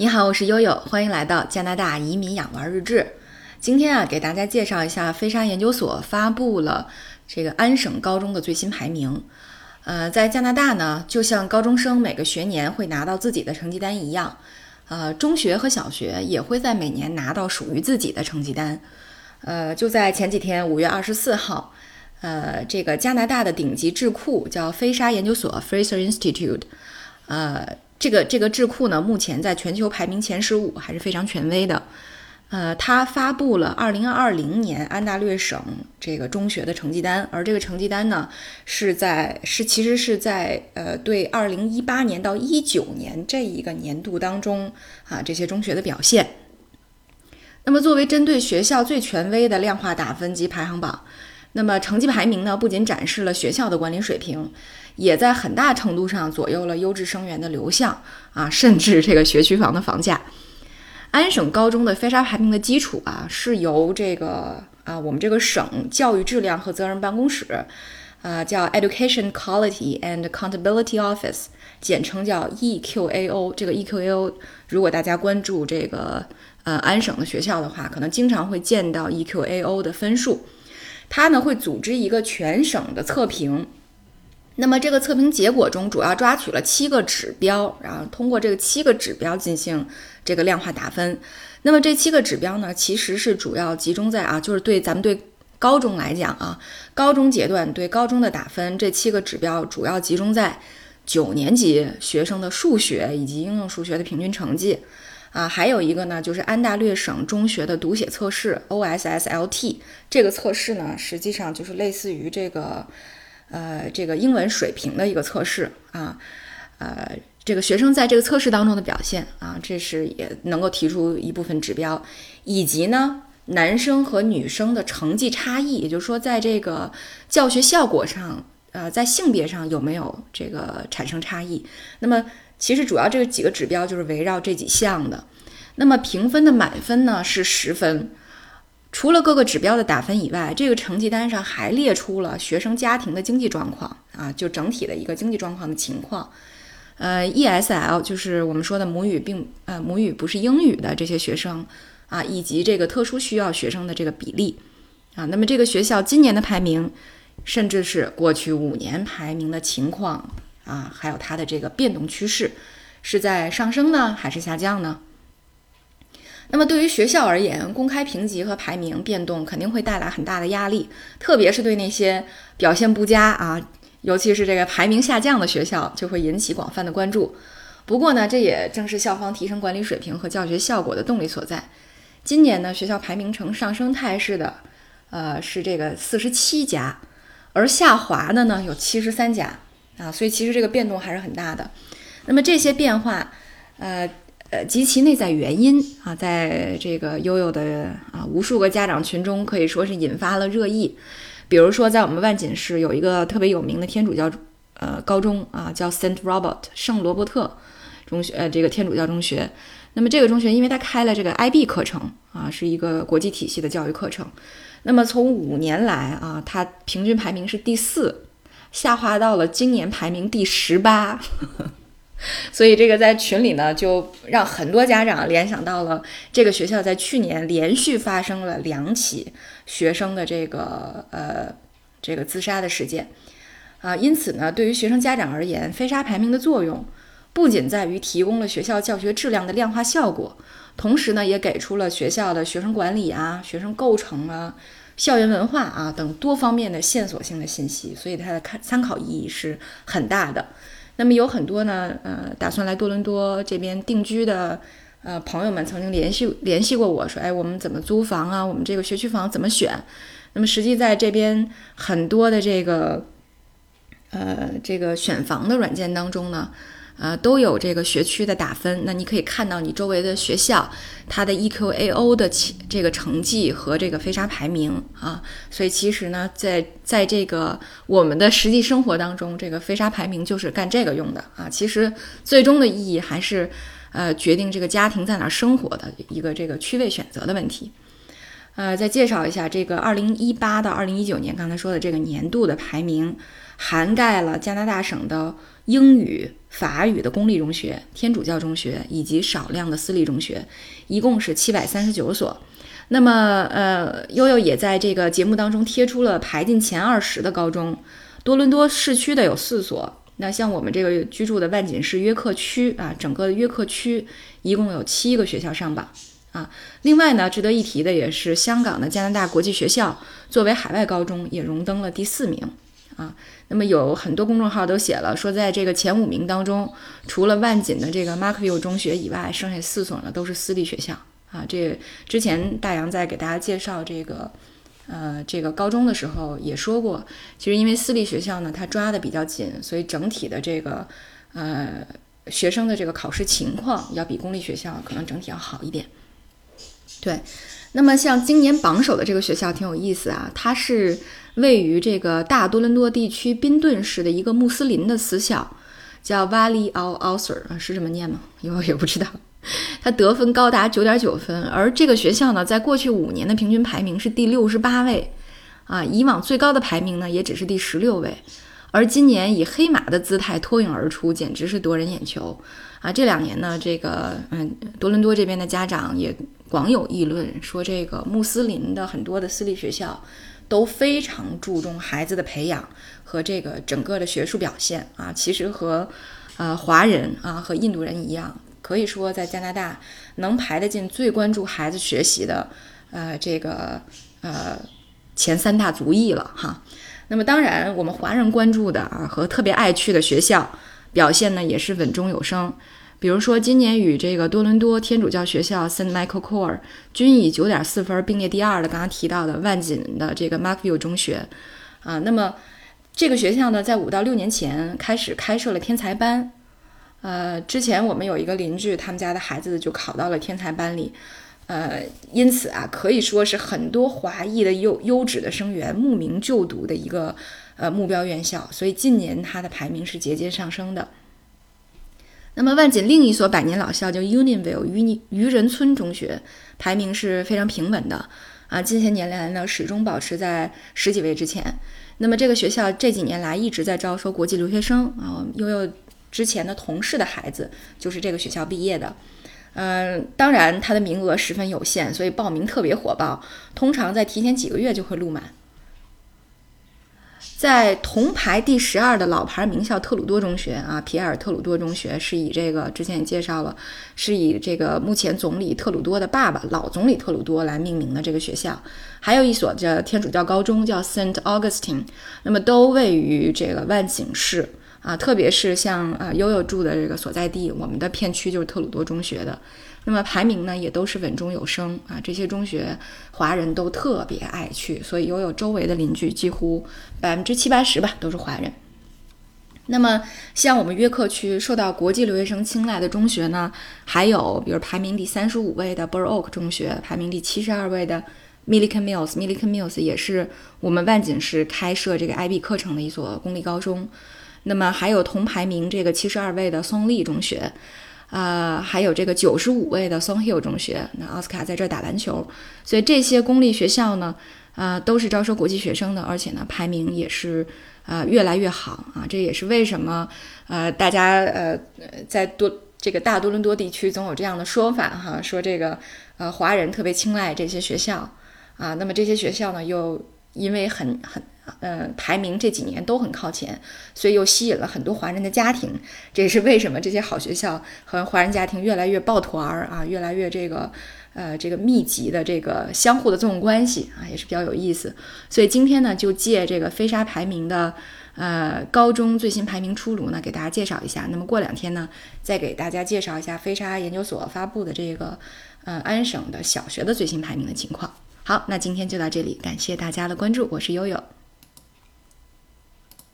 你好，我是悠悠，欢迎来到加拿大移民养娃日志。今天啊，给大家介绍一下飞沙研究所发布了这个安省高中的最新排名。呃，在加拿大呢，就像高中生每个学年会拿到自己的成绩单一样，呃，中学和小学也会在每年拿到属于自己的成绩单。呃，就在前几天，五月二十四号，呃，这个加拿大的顶级智库叫飞沙研究所 （Fraser Institute），呃。这个这个智库呢，目前在全球排名前十五，还是非常权威的。呃，它发布了二零二零年安大略省这个中学的成绩单，而这个成绩单呢，是在是其实是在呃对二零一八年到一九年这一个年度当中啊这些中学的表现。那么作为针对学校最权威的量化打分及排行榜。那么成绩排名呢，不仅展示了学校的管理水平，也在很大程度上左右了优质生源的流向啊，甚至这个学区房的房价。安省高中的飞沙排名的基础啊，是由这个啊我们这个省教育质量和责任办公室，啊叫 Education Quality and Accountability Office，简称叫 EQAO。这个 EQAO，如果大家关注这个呃安省的学校的话，可能经常会见到 EQAO 的分数。它呢会组织一个全省的测评，那么这个测评结果中主要抓取了七个指标，然后通过这个七个指标进行这个量化打分。那么这七个指标呢，其实是主要集中在啊，就是对咱们对高中来讲啊，高中阶段对高中的打分，这七个指标主要集中在九年级学生的数学以及应用数学的平均成绩。啊，还有一个呢，就是安大略省中学的读写测试 （OSSLT）。这个测试呢，实际上就是类似于这个，呃，这个英文水平的一个测试啊。呃，这个学生在这个测试当中的表现啊，这是也能够提出一部分指标，以及呢，男生和女生的成绩差异，也就是说，在这个教学效果上，呃，在性别上有没有这个产生差异？那么。其实主要这几个指标就是围绕这几项的，那么评分的满分呢是十分。除了各个指标的打分以外，这个成绩单上还列出了学生家庭的经济状况啊，就整体的一个经济状况的情况。呃，ESL 就是我们说的母语并呃母语不是英语的这些学生啊，以及这个特殊需要学生的这个比例啊。那么这个学校今年的排名，甚至是过去五年排名的情况。啊，还有它的这个变动趋势是在上升呢，还是下降呢？那么对于学校而言，公开评级和排名变动肯定会带来很大的压力，特别是对那些表现不佳啊，尤其是这个排名下降的学校，就会引起广泛的关注。不过呢，这也正是校方提升管理水平和教学效果的动力所在。今年呢，学校排名呈上升态势的，呃，是这个四十七家，而下滑的呢有七十三家。啊，所以其实这个变动还是很大的。那么这些变化，呃呃及其内在原因啊，在这个悠悠的啊无数个家长群中可以说是引发了热议。比如说，在我们万锦市有一个特别有名的天主教呃高中啊，叫 Saint Robert 圣罗伯特中学，呃这个天主教中学。那么这个中学因为它开了这个 IB 课程啊，是一个国际体系的教育课程。那么从五年来啊，它平均排名是第四。下滑到了今年排名第十八，所以这个在群里呢，就让很多家长联想到了这个学校在去年连续发生了两起学生的这个呃这个自杀的事件啊，因此呢，对于学生家长而言，飞沙排名的作用不仅在于提供了学校教学质量的量化效果，同时呢，也给出了学校的学生管理啊、学生构成啊。校园文化啊等多方面的线索性的信息，所以它的看参考意义是很大的。那么有很多呢，呃，打算来多伦多这边定居的呃朋友们曾经联系联系过我说，哎，我们怎么租房啊？我们这个学区房怎么选？那么实际在这边很多的这个呃这个选房的软件当中呢。呃，都有这个学区的打分，那你可以看到你周围的学校，它的 EQAO 的这个成绩和这个飞沙排名啊，所以其实呢，在在这个我们的实际生活当中，这个飞沙排名就是干这个用的啊。其实最终的意义还是，呃，决定这个家庭在哪生活的一个这个区位选择的问题。呃，再介绍一下这个二零一八到二零一九年刚才说的这个年度的排名，涵盖了加拿大省的英语、法语的公立中学、天主教中学以及少量的私立中学，一共是七百三十九所。那么，呃，悠悠也在这个节目当中贴出了排进前二十的高中，多伦多市区的有四所。那像我们这个居住的万锦市约克区啊，整个约克区一共有七个学校上榜啊。另外呢，值得一提的也是香港的加拿大国际学校作为海外高中也荣登了第四名啊。那么有很多公众号都写了说，在这个前五名当中，除了万锦的这个 Markville 中学以外，剩下四所呢都是私立学校。啊，这之前大洋在给大家介绍这个，呃，这个高中的时候也说过，其实因为私立学校呢，它抓的比较紧，所以整体的这个，呃，学生的这个考试情况要比公立学校可能整体要好一点。对，那么像今年榜首的这个学校挺有意思啊，它是位于这个大多伦多地区宾顿市的一个穆斯林的私校，叫 Valley Al Ausar，是这么念吗？因为我也不知道。它得分高达九点九分，而这个学校呢，在过去五年的平均排名是第六十八位，啊，以往最高的排名呢也只是第十六位，而今年以黑马的姿态脱颖而出，简直是夺人眼球，啊，这两年呢，这个嗯，多伦多这边的家长也广有议论，说这个穆斯林的很多的私立学校都非常注重孩子的培养和这个整个的学术表现，啊，其实和呃华人啊和印度人一样。可以说，在加拿大能排得进最关注孩子学习的，呃，这个呃前三大族裔了哈。那么，当然我们华人关注的啊和特别爱去的学校表现呢，也是稳中有升。比如说，今年与这个多伦多天主教学校 Saint Michael Core 均以九点四分并列第二的，刚刚提到的万锦的这个 Markville 中学啊。那么，这个学校呢，在五到六年前开始开设了天才班。呃，之前我们有一个邻居，他们家的孩子就考到了天才班里，呃，因此啊，可以说是很多华裔的优优质的生源慕名就读的一个呃目标院校，所以近年它的排名是节节上升的。那么万锦另一所百年老校叫 Unionville 渔渔人村中学，排名是非常平稳的啊，近些年来呢，始终保持在十几位之前。那么这个学校这几年来一直在招收国际留学生啊，又有。之前的同事的孩子就是这个学校毕业的，嗯，当然它的名额十分有限，所以报名特别火爆，通常在提前几个月就会录满。在同排第十二的老牌名校特鲁多中学啊，皮埃尔特鲁多中学是以这个之前也介绍了，是以这个目前总理特鲁多的爸爸老总理特鲁多来命名的这个学校，还有一所叫天主教高中叫 Saint Augustine，那么都位于这个万景市。啊，特别是像啊悠悠住的这个所在地，我们的片区就是特鲁多中学的，那么排名呢也都是稳中有升啊。这些中学华人都特别爱去，所以悠悠周围的邻居几乎百分之七八十吧都是华人。那么像我们约克区受到国际留学生青睐的中学呢，还有比如排名第三十五位的 Burr Oak 中学，排名第七十二位的 Milliken Mills，Milliken Mills 也是我们万锦市开设这个 IB 课程的一所公立高中。那么还有同排名这个七十二位的松利中学，啊，还有这个九十五位的松 Hill 中学。那奥斯卡在这打篮球，所以这些公立学校呢，啊，都是招收国际学生的，而且呢，排名也是啊越来越好啊。这也是为什么呃大家呃在多这个大多伦多地区总有这样的说法哈，说这个呃华人特别青睐这些学校啊。那么这些学校呢，又因为很很。嗯，排名这几年都很靠前，所以又吸引了很多华人的家庭。这也是为什么这些好学校和华人家庭越来越抱团儿啊，越来越这个呃这个密集的这个相互的这种关系啊，也是比较有意思。所以今天呢，就借这个飞沙排名的呃高中最新排名出炉呢，给大家介绍一下。那么过两天呢，再给大家介绍一下飞沙研究所发布的这个呃安省的小学的最新排名的情况。好，那今天就到这里，感谢大家的关注，我是悠悠。